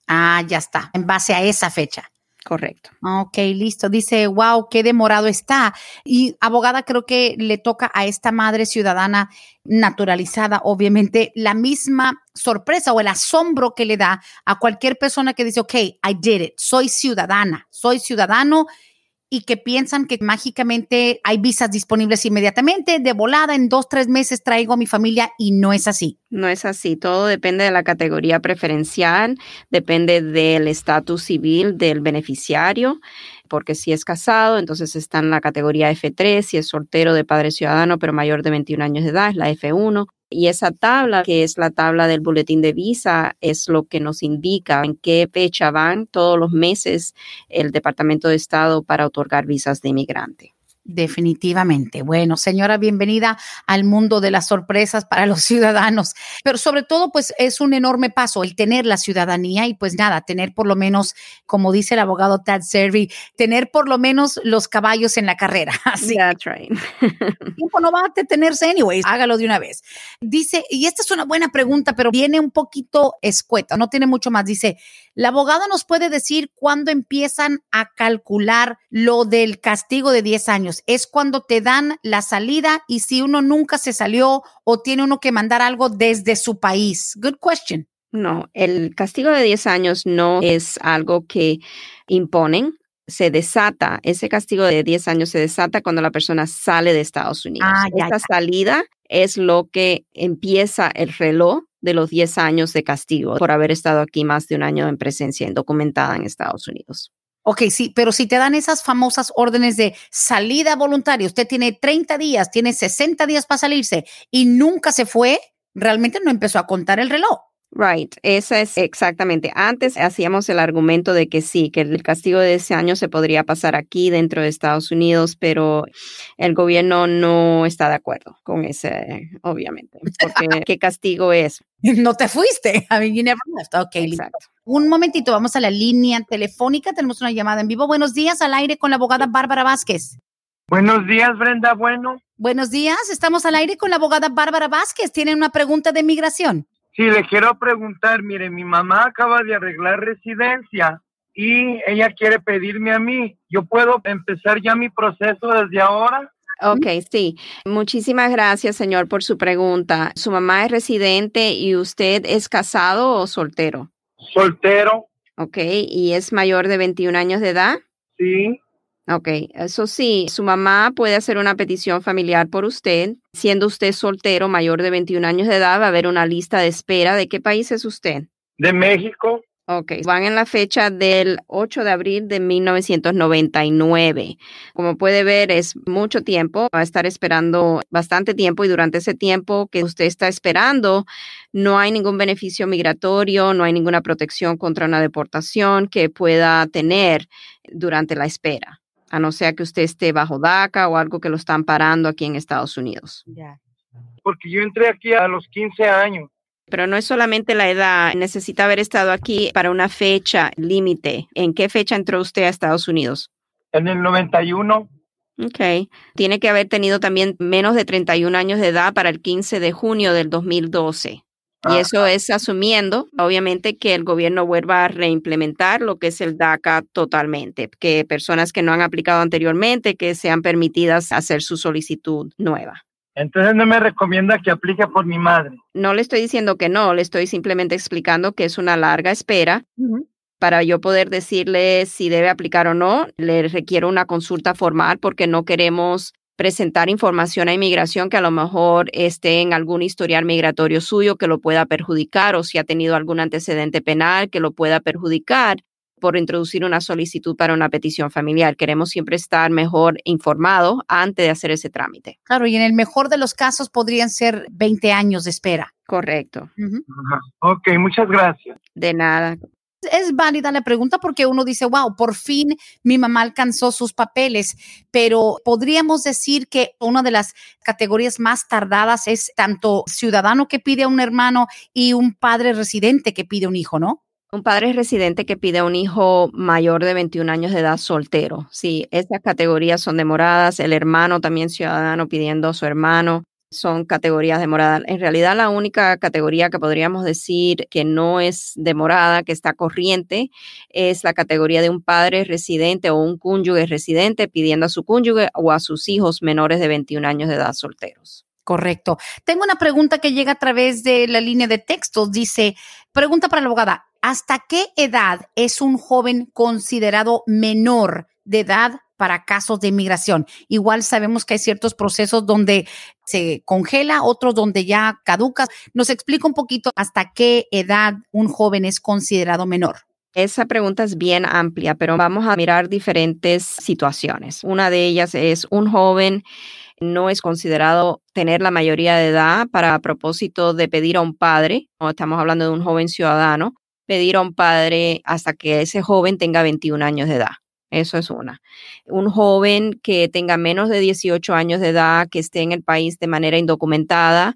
Ah, ya está, en base a esa fecha. Correcto. Ok, listo. Dice, wow, qué demorado está. Y abogada, creo que le toca a esta madre ciudadana naturalizada, obviamente, la misma sorpresa o el asombro que le da a cualquier persona que dice, ok, I did it, soy ciudadana, soy ciudadano y que piensan que mágicamente hay visas disponibles inmediatamente, de volada, en dos, tres meses traigo a mi familia y no es así. No es así, todo depende de la categoría preferencial, depende del estatus civil del beneficiario, porque si es casado, entonces está en la categoría F3, si es soltero de padre ciudadano pero mayor de 21 años de edad, es la F1, y esa tabla, que es la tabla del boletín de visa, es lo que nos indica en qué fecha van todos los meses el Departamento de Estado para otorgar visas de inmigrante. Definitivamente. Bueno, señora, bienvenida al mundo de las sorpresas para los [LAUGHS] ciudadanos. Pero sobre todo, pues es un enorme paso el tener la ciudadanía y pues nada, tener por lo menos, como dice el abogado Tad Servi, tener por lo menos los caballos en la carrera. [LAUGHS] Así That's right. [LAUGHS] tiempo no va a detenerse anyways, hágalo de una vez. Dice, y esta es una buena pregunta, pero viene un poquito escueta, no tiene mucho más. Dice, la abogada nos puede decir cuándo empiezan a calcular lo del castigo de 10 años. Es cuando te dan la salida y si uno nunca se salió o tiene uno que mandar algo desde su país. Good question. No, el castigo de 10 años no es algo que imponen. Se desata, ese castigo de 10 años se desata cuando la persona sale de Estados Unidos. Ah, ya, Esta ya. salida es lo que empieza el reloj de los 10 años de castigo por haber estado aquí más de un año en presencia indocumentada en Estados Unidos. Ok, sí, pero si te dan esas famosas órdenes de salida voluntaria, usted tiene 30 días, tiene 60 días para salirse y nunca se fue, realmente no empezó a contar el reloj. Right, esa es exactamente. Antes hacíamos el argumento de que sí, que el castigo de ese año se podría pasar aquí dentro de Estados Unidos, pero el gobierno no está de acuerdo con ese, obviamente. Porque [LAUGHS] ¿qué castigo es? No te fuiste. I mean, you never left. Ok, listo. Exacto. Un momentito, vamos a la línea telefónica. Tenemos una llamada en vivo. Buenos días, al aire con la abogada Bárbara Vázquez. Buenos días, Brenda. Bueno, Buenos días, estamos al aire con la abogada Bárbara Vázquez. Tienen una pregunta de migración. Sí, le quiero preguntar, mire, mi mamá acaba de arreglar residencia y ella quiere pedirme a mí. ¿Yo puedo empezar ya mi proceso desde ahora? Ok, sí. Muchísimas gracias, señor, por su pregunta. ¿Su mamá es residente y usted es casado o soltero? Soltero, Ok, ¿y es mayor de 21 años de edad? sí. Ok, eso sí, su mamá puede hacer una petición familiar por usted. Siendo usted soltero mayor de 21 años de edad, va a haber una lista de espera. ¿De qué país es usted? De México. Ok, van en la fecha del 8 de abril de 1999. Como puede ver, es mucho tiempo, va a estar esperando bastante tiempo y durante ese tiempo que usted está esperando, no hay ningún beneficio migratorio, no hay ninguna protección contra una deportación que pueda tener durante la espera, a no ser que usted esté bajo DACA o algo que lo están parando aquí en Estados Unidos. Porque yo entré aquí a los 15 años. Pero no es solamente la edad, necesita haber estado aquí para una fecha límite. ¿En qué fecha entró usted a Estados Unidos? En el 91, Ok. Tiene que haber tenido también menos de 31 años de edad para el 15 de junio del 2012. Y Ah. eso es asumiendo, obviamente, que el gobierno vuelva a reimplementar lo que es el DACA totalmente, que personas que no han aplicado anteriormente, que sean permitidas hacer su solicitud nueva. entonces no me recomienda que aplique por mi madre. No le estoy diciendo que no, le estoy simplemente explicando que es una larga espera para yo poder decirle si debe aplicar o no, le requiero una consulta formal porque no queremos presentar información a inmigración que a lo mejor esté en algún historial migratorio suyo que lo pueda perjudicar o si ha tenido algún antecedente penal que lo pueda perjudicar por introducir una solicitud para una petición familiar. Queremos siempre estar mejor informados antes de hacer ese trámite. Claro, y en el mejor de los casos podrían ser 20 años de espera. Correcto. Ok, muchas gracias. De nada. Es válida la pregunta porque uno dice, wow, por fin mi mamá alcanzó sus papeles, pero podríamos decir que una de las categorías más tardadas es tanto ciudadano que pide a un hermano y un padre residente que pide un hijo, ¿no? Un padre residente que pide a un hijo mayor de 21 años de edad soltero. Sí, esas categorías son demoradas. El hermano también ciudadano pidiendo a su hermano son categorías demoradas. En realidad, la única categoría que podríamos decir que no es demorada, que está corriente, es la categoría de un padre residente o un cónyuge residente pidiendo a su cónyuge o a sus hijos menores de 21 años de edad solteros. Correcto. Tengo una pregunta que llega a través de la línea de textos. Dice, pregunta para la abogada, ¿hasta qué edad es un joven considerado menor de edad para casos de inmigración? Igual sabemos que hay ciertos procesos donde se congela, otros donde ya caduca. Nos explica un poquito hasta qué edad un joven es considerado menor. Esa pregunta es bien amplia, pero vamos a mirar diferentes situaciones. Una de ellas es un joven no es considerado tener la mayoría de edad para propósito de pedir a un padre, o estamos hablando de un joven ciudadano, pedir a un padre hasta que ese joven tenga 21 años de edad. Eso es una. Un joven que tenga menos de 18 años de edad, que esté en el país de manera indocumentada,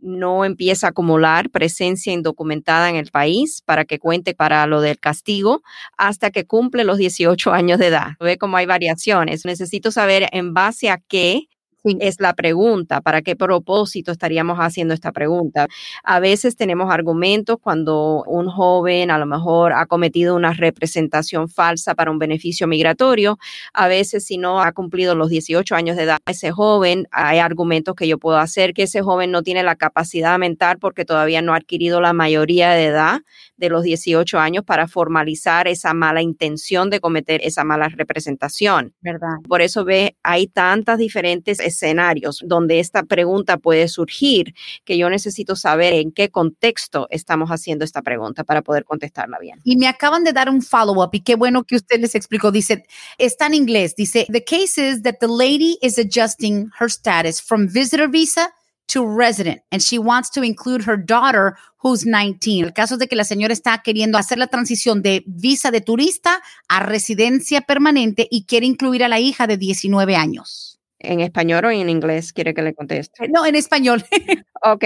no empieza a acumular presencia indocumentada en el país para que cuente para lo del castigo hasta que cumple los 18 años de edad. Ve cómo hay variaciones. Necesito saber en base a qué es la pregunta, ¿para qué propósito estaríamos haciendo esta pregunta? A veces tenemos argumentos cuando un joven a lo mejor ha cometido una representación falsa para un beneficio migratorio. A veces si no ha cumplido los 18 años de edad, ese joven, hay argumentos que yo puedo hacer que ese joven no tiene la capacidad mental porque todavía no ha adquirido la mayoría de edad de los 18 años para formalizar esa mala intención de cometer esa mala representación. ¿Verdad? Por eso ve, hay tantas diferentes escenarios donde esta pregunta puede surgir, que yo necesito saber en qué contexto estamos haciendo esta pregunta para poder contestarla bien. Y me acaban de dar un follow-up y qué bueno que usted les explicó. Dice, está en inglés, dice, the case is that the lady is adjusting her status from visitor visa to resident and she wants to include her daughter who's 19. El caso es de que la señora está queriendo hacer la transición de visa de turista a residencia permanente y quiere incluir a la hija de 19 años en español o en inglés quiere que le conteste? No, en español. [LAUGHS] ok,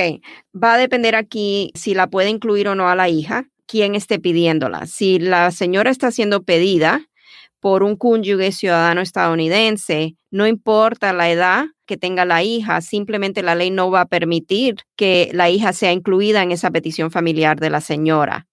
va a depender aquí si la puede incluir o no a la hija, quién esté pidiéndola. Si la señora está siendo pedida por un cónyuge ciudadano estadounidense, no importa la edad, que tenga la hija, simplemente la ley no va a permitir que la hija sea incluida en esa petición familiar de la señora.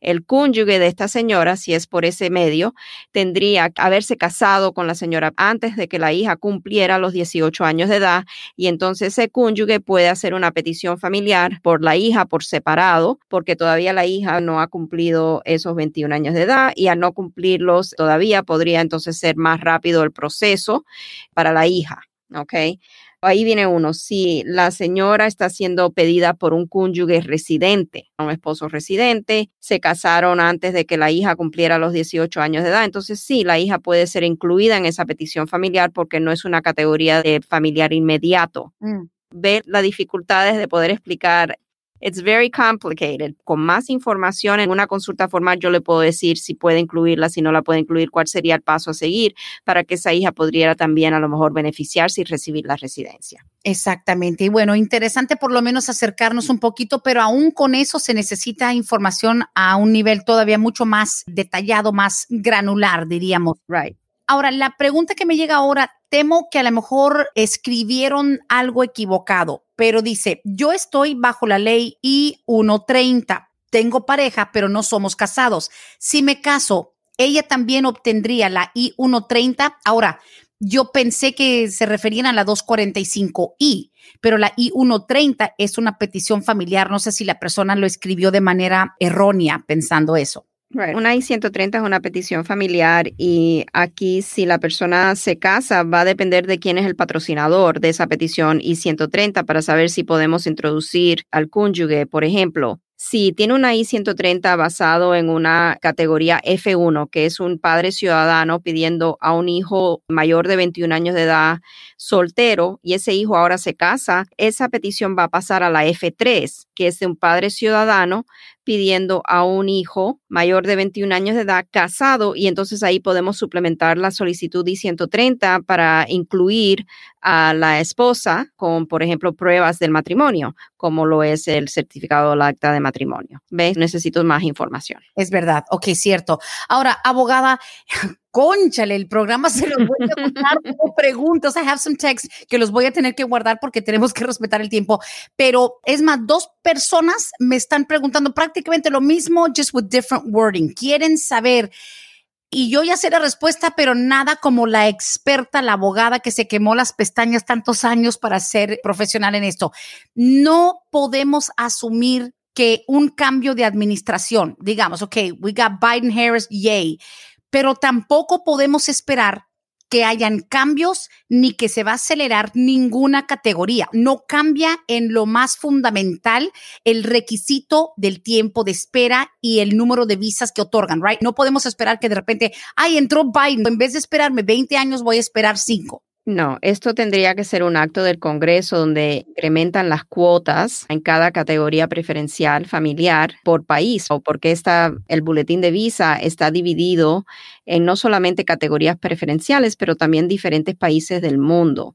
El cónyuge de esta señora, si es por ese medio, tendría que haberse casado con la señora antes de que la hija cumpliera los 18 años de edad y entonces ese cónyuge puede hacer una petición familiar por la hija por separado, porque todavía la hija no ha cumplido esos 21 años de edad y al no cumplirlos todavía podría entonces ser más rápido el proceso para la hija. ¿Ok? Ahí viene uno, si la señora está siendo pedida por un cónyuge residente, un esposo residente, se casaron antes de que la hija cumpliera los 18 años de edad, entonces sí, la hija puede ser incluida en esa petición familiar porque no es una categoría de familiar inmediato. Mm. Ve las dificultades de poder explicar It's very complicated. Con más información en una consulta formal yo le puedo decir si puede incluirla, si no la puede incluir, cuál sería el paso a seguir para que esa hija pudiera también a lo mejor beneficiarse y recibir la residencia. Exactamente. Y bueno, interesante por lo menos acercarnos un poquito, pero aún con eso se necesita información a un nivel todavía mucho más detallado, más granular, diríamos. Right. Ahora, la pregunta que me llega ahora, temo que a lo mejor escribieron algo equivocado, pero dice, yo estoy bajo la ley I-130, tengo pareja, pero no somos casados. Si me caso, ella también obtendría la I-130. Ahora, yo pensé que se referían a la 245I, pero la I-130 es una petición familiar. No sé si la persona lo escribió de manera errónea pensando eso. Una I-130 es una petición familiar y aquí si la persona se casa va a depender de quién es el patrocinador de esa petición I-130 para saber si podemos introducir al cónyuge, por ejemplo. Si tiene una I-130 basado en una categoría F1, que es un padre ciudadano pidiendo a un hijo mayor de 21 años de edad soltero y ese hijo ahora se casa, esa petición va a pasar a la F3, que es de un padre ciudadano pidiendo a un hijo mayor de 21 años de edad casado y entonces ahí podemos suplementar la solicitud I-130 para incluir a la esposa con, por ejemplo, pruebas del matrimonio, como lo es el certificado de acta de matrimonio. ¿Ves? Necesito más información. Es verdad. Ok, cierto. Ahora, abogada, conchale, el programa se los voy a [LAUGHS] contar como preguntas. I have some texts que los voy a tener que guardar porque tenemos que respetar el tiempo. Pero es más, dos personas me están preguntando prácticamente lo mismo, just with different wording. Quieren saber y yo ya sé la respuesta, pero nada como la experta, la abogada que se quemó las pestañas tantos años para ser profesional en esto. No podemos asumir que un cambio de administración, digamos, ok, we got Biden, Harris, yay, pero tampoco podemos esperar que hayan cambios ni que se va a acelerar ninguna categoría. No cambia en lo más fundamental el requisito del tiempo de espera y el número de visas que otorgan, right? No podemos esperar que de repente, ay, entró Biden, en vez de esperarme 20 años, voy a esperar 5. No, esto tendría que ser un acto del Congreso donde incrementan las cuotas en cada categoría preferencial familiar por país o porque está, el boletín de visa está dividido en no solamente categorías preferenciales, pero también diferentes países del mundo.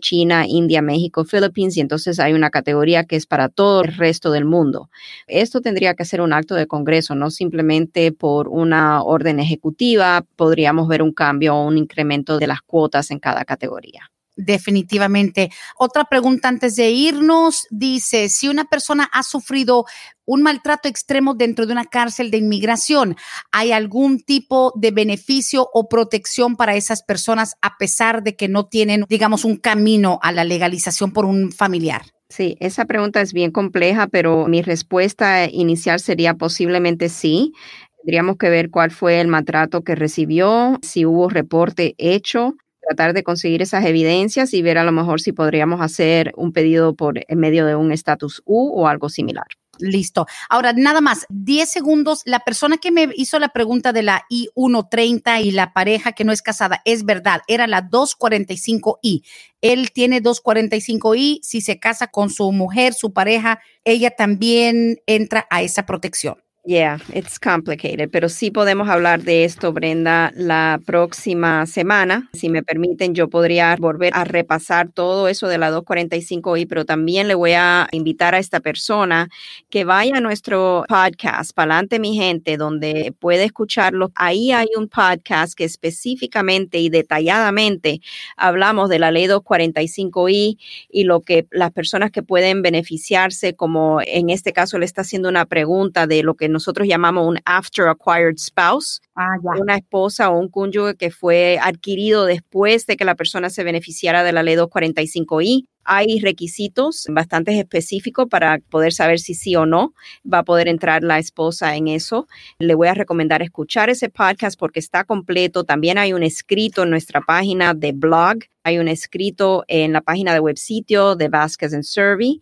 China, India, México, Philippines, y entonces hay una categoría que es para todo el resto del mundo. Esto tendría que ser un acto de Congreso, no simplemente por una orden ejecutiva podríamos ver un cambio o un incremento de las cuotas en cada categoría definitivamente. Otra pregunta antes de irnos dice, si una persona ha sufrido un maltrato extremo dentro de una cárcel de inmigración, ¿hay algún tipo de beneficio o protección para esas personas a pesar de que no tienen, digamos, un camino a la legalización por un familiar? Sí, esa pregunta es bien compleja, pero mi respuesta inicial sería posiblemente sí. Tendríamos que ver cuál fue el maltrato que recibió, si hubo reporte hecho tratar de conseguir esas evidencias y ver a lo mejor si podríamos hacer un pedido por medio de un status U o algo similar. Listo. Ahora, nada más, 10 segundos. La persona que me hizo la pregunta de la I-130 y la pareja que no es casada, es verdad, era la 245I. Él tiene 245I. Si se casa con su mujer, su pareja, ella también entra a esa protección. Yeah, it's complicated, pero sí podemos hablar de esto, Brenda, la próxima semana. Si me permiten, yo podría volver a repasar todo eso de la 245i, pero también le voy a invitar a esta persona que vaya a nuestro podcast, Palante mi gente, donde puede escucharlo. Ahí hay un podcast que específicamente y detalladamente hablamos de la ley 245i y lo que las personas que pueden beneficiarse, como en este caso le está haciendo una pregunta de lo que nosotros llamamos un after acquired spouse, ah, una esposa o un cónyuge que fue adquirido después de que la persona se beneficiara de la ley 245i. Hay requisitos bastante específicos para poder saber si sí o no va a poder entrar la esposa en eso. Le voy a recomendar escuchar ese podcast porque está completo. También hay un escrito en nuestra página de blog. Hay un escrito en la página de web sitio de Vasquez and Survey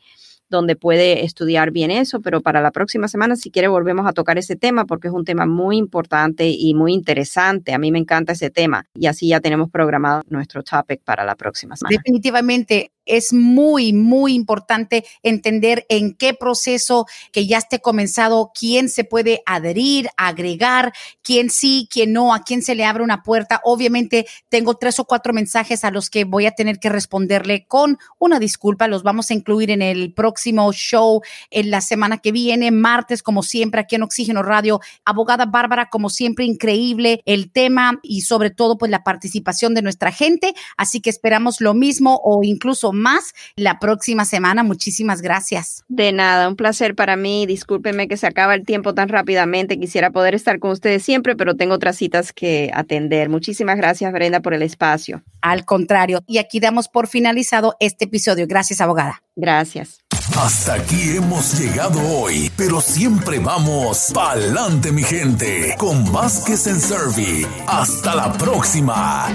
donde puede estudiar bien eso, pero para la próxima semana, si quiere, volvemos a tocar ese tema porque es un tema muy importante y muy interesante. A mí me encanta ese tema y así ya tenemos programado nuestro topic para la próxima semana. Definitivamente, es muy, muy importante entender en qué proceso que ya esté comenzado, quién se puede adherir, agregar, quién sí, quién no, a quién se le abre una puerta. Obviamente tengo tres o cuatro mensajes a los que voy a tener que responderle con una disculpa. Los vamos a incluir en el próximo show en la semana que viene, martes, como siempre, aquí en Oxígeno Radio. Abogada Bárbara, como siempre, increíble el tema y sobre todo, pues la participación de nuestra gente. Así que esperamos lo mismo o incluso más la próxima semana. Muchísimas gracias. De nada, un placer para mí. Discúlpenme que se acaba el tiempo tan rápidamente. Quisiera poder estar con ustedes siempre, pero tengo otras citas que atender. Muchísimas gracias, Brenda, por el espacio. Al contrario, y aquí damos por finalizado este episodio. Gracias, abogada. Gracias. Hasta aquí hemos llegado hoy, pero siempre vamos pa'lante, mi gente, con Vázquez en Servi. Hasta la próxima.